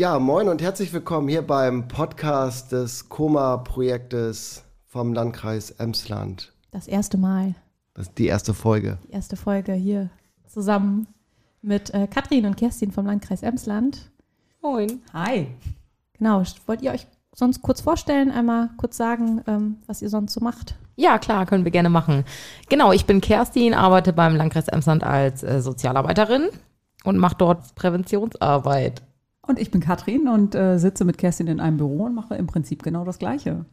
Ja, moin und herzlich willkommen hier beim Podcast des Koma-Projektes vom Landkreis Emsland. Das erste Mal. Das ist die erste Folge. Die erste Folge hier zusammen mit äh, Katrin und Kerstin vom Landkreis Emsland. Moin. Hi. Genau, wollt ihr euch sonst kurz vorstellen, einmal kurz sagen, ähm, was ihr sonst so macht? Ja, klar, können wir gerne machen. Genau, ich bin Kerstin, arbeite beim Landkreis Emsland als äh, Sozialarbeiterin und mache dort Präventionsarbeit. Und ich bin Katrin und äh, sitze mit Kerstin in einem Büro und mache im Prinzip genau das Gleiche.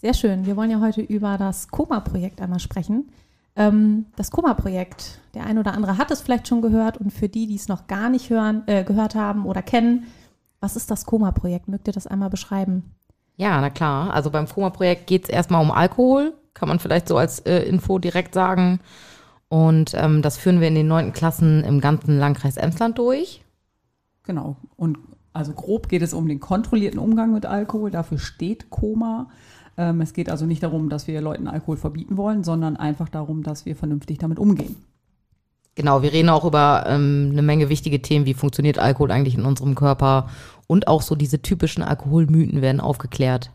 Sehr schön. Wir wollen ja heute über das Koma-Projekt einmal sprechen. Ähm, das Koma-Projekt, der ein oder andere hat es vielleicht schon gehört und für die, die es noch gar nicht hören, äh, gehört haben oder kennen, was ist das Koma-Projekt? Mögt ihr das einmal beschreiben? Ja, na klar. Also beim Koma-Projekt geht es erstmal um Alkohol, kann man vielleicht so als äh, Info direkt sagen. Und ähm, das führen wir in den neunten Klassen im ganzen Landkreis Emsland durch. Genau. Und also grob geht es um den kontrollierten Umgang mit Alkohol. Dafür steht Koma. Ähm, es geht also nicht darum, dass wir Leuten Alkohol verbieten wollen, sondern einfach darum, dass wir vernünftig damit umgehen. Genau, wir reden auch über ähm, eine Menge wichtige Themen, wie funktioniert Alkohol eigentlich in unserem Körper und auch so diese typischen Alkoholmythen werden aufgeklärt.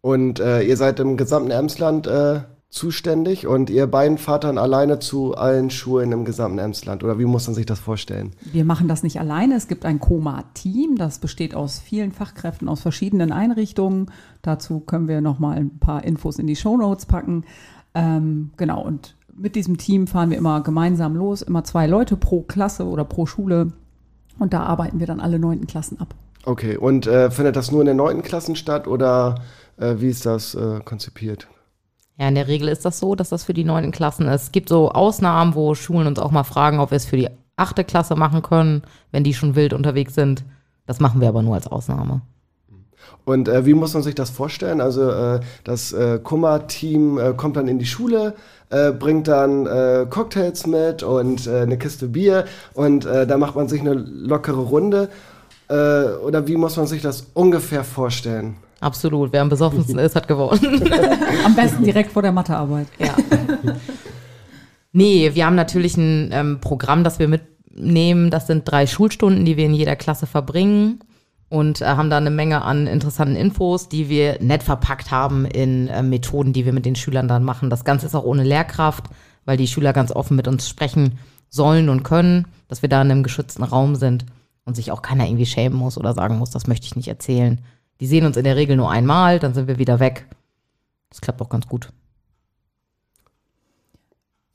Und äh, ihr seid im gesamten Emsland äh, zuständig und ihr beiden fahrt dann alleine zu allen Schulen im gesamten Emsland oder wie muss man sich das vorstellen? Wir machen das nicht alleine. Es gibt ein Koma-Team, das besteht aus vielen Fachkräften aus verschiedenen Einrichtungen. Dazu können wir noch mal ein paar Infos in die Show Notes packen. Ähm, genau und mit diesem Team fahren wir immer gemeinsam los, immer zwei Leute pro Klasse oder pro Schule und da arbeiten wir dann alle neunten Klassen ab. Okay, und äh, findet das nur in den neunten Klassen statt oder äh, wie ist das äh, konzipiert? Ja, in der Regel ist das so, dass das für die neunten Klassen ist. Es gibt so Ausnahmen, wo Schulen uns auch mal fragen, ob wir es für die achte Klasse machen können, wenn die schon wild unterwegs sind. Das machen wir aber nur als Ausnahme. Und äh, wie muss man sich das vorstellen? Also äh, das äh, Kummer-Team äh, kommt dann in die Schule, äh, bringt dann äh, Cocktails mit und eine Kiste Bier und da macht man sich eine lockere Runde. Oder wie muss man sich das ungefähr vorstellen? Absolut. Wer am besoffensten ist, hat gewonnen. Am besten direkt vor der Mathearbeit. Ja. nee, wir haben natürlich ein ähm, Programm, das wir mitnehmen. Das sind drei Schulstunden, die wir in jeder Klasse verbringen und äh, haben da eine Menge an interessanten Infos, die wir nett verpackt haben in äh, Methoden, die wir mit den Schülern dann machen. Das Ganze ist auch ohne Lehrkraft, weil die Schüler ganz offen mit uns sprechen sollen und können, dass wir da in einem geschützten Raum sind und sich auch keiner irgendwie schämen muss oder sagen muss, das möchte ich nicht erzählen. Die sehen uns in der Regel nur einmal, dann sind wir wieder weg. Das klappt auch ganz gut.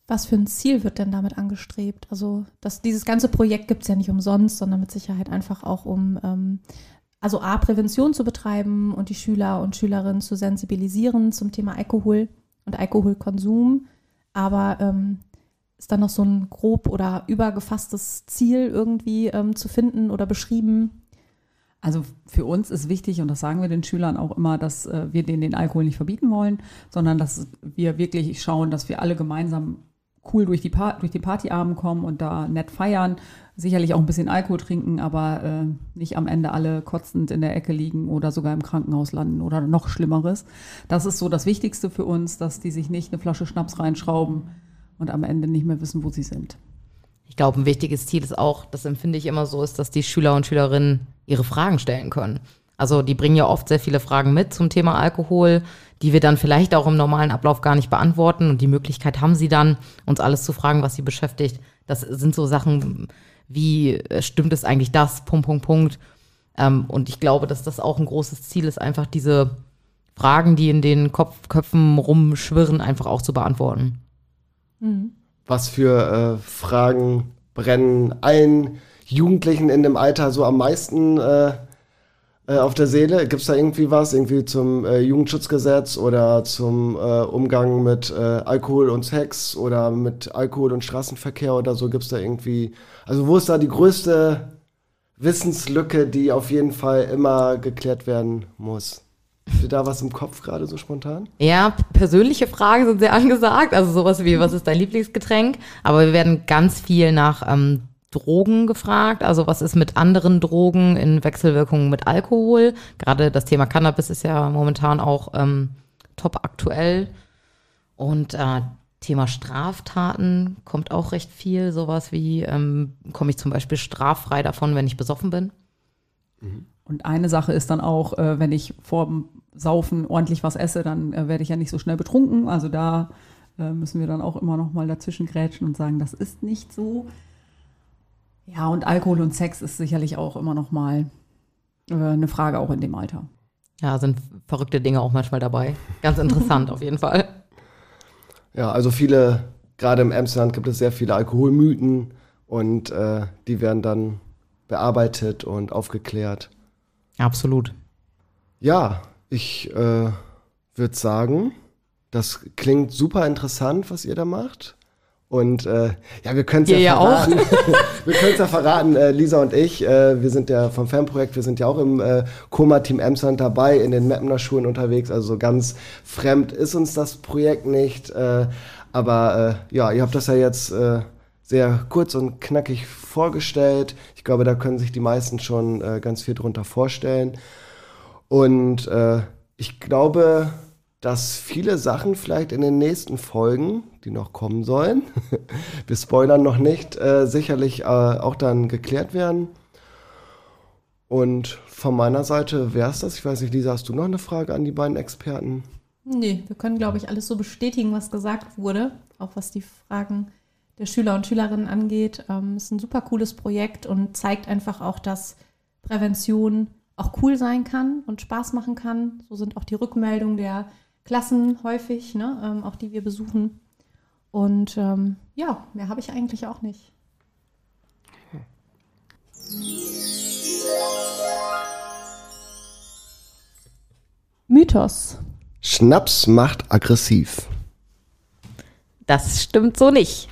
Was für ein Ziel wird denn damit angestrebt? Also das, dieses ganze Projekt gibt es ja nicht umsonst, sondern mit Sicherheit einfach auch um, ähm, also A, Prävention zu betreiben und die Schüler und Schülerinnen zu sensibilisieren zum Thema Alkohol und Alkoholkonsum. Aber ähm, ist da noch so ein grob oder übergefasstes Ziel irgendwie ähm, zu finden oder beschrieben? Also für uns ist wichtig, und das sagen wir den Schülern auch immer, dass äh, wir denen den Alkohol nicht verbieten wollen, sondern dass wir wirklich schauen, dass wir alle gemeinsam cool durch die, pa durch die Partyabend kommen und da nett feiern. Sicherlich auch ein bisschen Alkohol trinken, aber äh, nicht am Ende alle kotzend in der Ecke liegen oder sogar im Krankenhaus landen oder noch Schlimmeres. Das ist so das Wichtigste für uns, dass die sich nicht eine Flasche Schnaps reinschrauben und am Ende nicht mehr wissen, wo sie sind. Ich glaube, ein wichtiges Ziel ist auch, das empfinde ich immer so, ist, dass die Schüler und Schülerinnen ihre Fragen stellen können. Also die bringen ja oft sehr viele Fragen mit zum Thema Alkohol, die wir dann vielleicht auch im normalen Ablauf gar nicht beantworten. Und die Möglichkeit haben sie dann, uns alles zu fragen, was sie beschäftigt. Das sind so Sachen wie, äh, stimmt es eigentlich das? Punkt, Punkt, Punkt. Ähm, und ich glaube, dass das auch ein großes Ziel ist, einfach diese Fragen, die in den Kopf, Köpfen rumschwirren, einfach auch zu beantworten. Mhm. Was für äh, Fragen brennen allen Jugendlichen in dem Alter so am meisten äh, äh, auf der Seele? Gibt es da irgendwie was, irgendwie zum äh, Jugendschutzgesetz oder zum äh, Umgang mit äh, Alkohol und Sex oder mit Alkohol und Straßenverkehr oder so? Gibt es da irgendwie, also wo ist da die größte Wissenslücke, die auf jeden Fall immer geklärt werden muss? Ihr da was im Kopf gerade so spontan? Ja, persönliche Fragen sind sehr angesagt. Also sowas wie, was ist dein Lieblingsgetränk? Aber wir werden ganz viel nach ähm, Drogen gefragt. Also was ist mit anderen Drogen in Wechselwirkungen mit Alkohol? Gerade das Thema Cannabis ist ja momentan auch ähm, top aktuell. Und äh, Thema Straftaten kommt auch recht viel. Sowas wie, ähm, komme ich zum Beispiel straffrei davon, wenn ich besoffen bin? Mhm. Und eine Sache ist dann auch, äh, wenn ich vorm Saufen ordentlich was esse, dann äh, werde ich ja nicht so schnell betrunken. Also da äh, müssen wir dann auch immer noch mal dazwischen grätschen und sagen, das ist nicht so. Ja, und Alkohol und Sex ist sicherlich auch immer noch mal äh, eine Frage auch in dem Alter. Ja, sind verrückte Dinge auch manchmal dabei. Ganz interessant auf jeden Fall. Ja, also viele, gerade im Emsland gibt es sehr viele Alkoholmythen und äh, die werden dann bearbeitet und aufgeklärt. Absolut. Ja, ich äh, würde sagen, das klingt super interessant, was ihr da macht. Und äh, ja, wir können es ja, ja verraten. wir können es ja verraten, äh, Lisa und ich, äh, wir sind ja vom Fanprojekt, wir sind ja auch im äh, Koma-Team Emsland dabei, in den Mappener Schulen unterwegs. Also so ganz fremd ist uns das Projekt nicht. Äh, aber äh, ja, ihr habt das ja jetzt äh, sehr kurz und knackig vorgestellt. Ich glaube, da können sich die meisten schon äh, ganz viel drunter vorstellen. Und äh, ich glaube, dass viele Sachen vielleicht in den nächsten Folgen, die noch kommen sollen, wir spoilern noch nicht, äh, sicherlich äh, auch dann geklärt werden. Und von meiner Seite wäre es das. Ich weiß nicht, Lisa, hast du noch eine Frage an die beiden Experten? Nee, wir können, glaube ich, alles so bestätigen, was gesagt wurde, auch was die Fragen der Schüler und Schülerinnen angeht. Ähm, ist ein super cooles Projekt und zeigt einfach auch, dass Prävention auch cool sein kann und Spaß machen kann. So sind auch die Rückmeldungen der Klassen häufig, ne, ähm, auch die wir besuchen. Und ähm, ja, mehr habe ich eigentlich auch nicht. Mythos. Schnaps macht aggressiv. Das stimmt so nicht.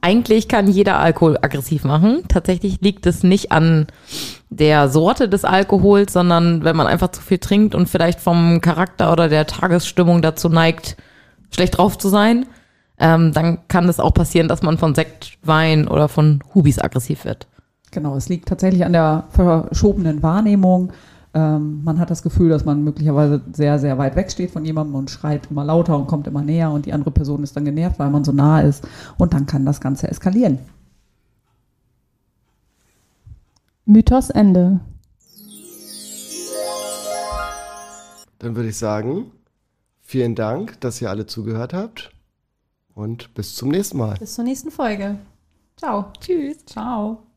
Eigentlich kann jeder Alkohol aggressiv machen. Tatsächlich liegt es nicht an der Sorte des Alkohols, sondern wenn man einfach zu viel trinkt und vielleicht vom Charakter oder der Tagesstimmung dazu neigt, schlecht drauf zu sein, ähm, dann kann es auch passieren, dass man von Sekt, Wein oder von Hubis aggressiv wird. Genau, es liegt tatsächlich an der verschobenen Wahrnehmung. Ähm, man hat das Gefühl, dass man möglicherweise sehr, sehr weit weg steht von jemandem und schreit immer lauter und kommt immer näher und die andere Person ist dann genervt, weil man so nah ist und dann kann das Ganze eskalieren. Mythos Ende. Dann würde ich sagen, vielen Dank, dass ihr alle zugehört habt und bis zum nächsten Mal. Bis zur nächsten Folge. Ciao. Tschüss. Ciao.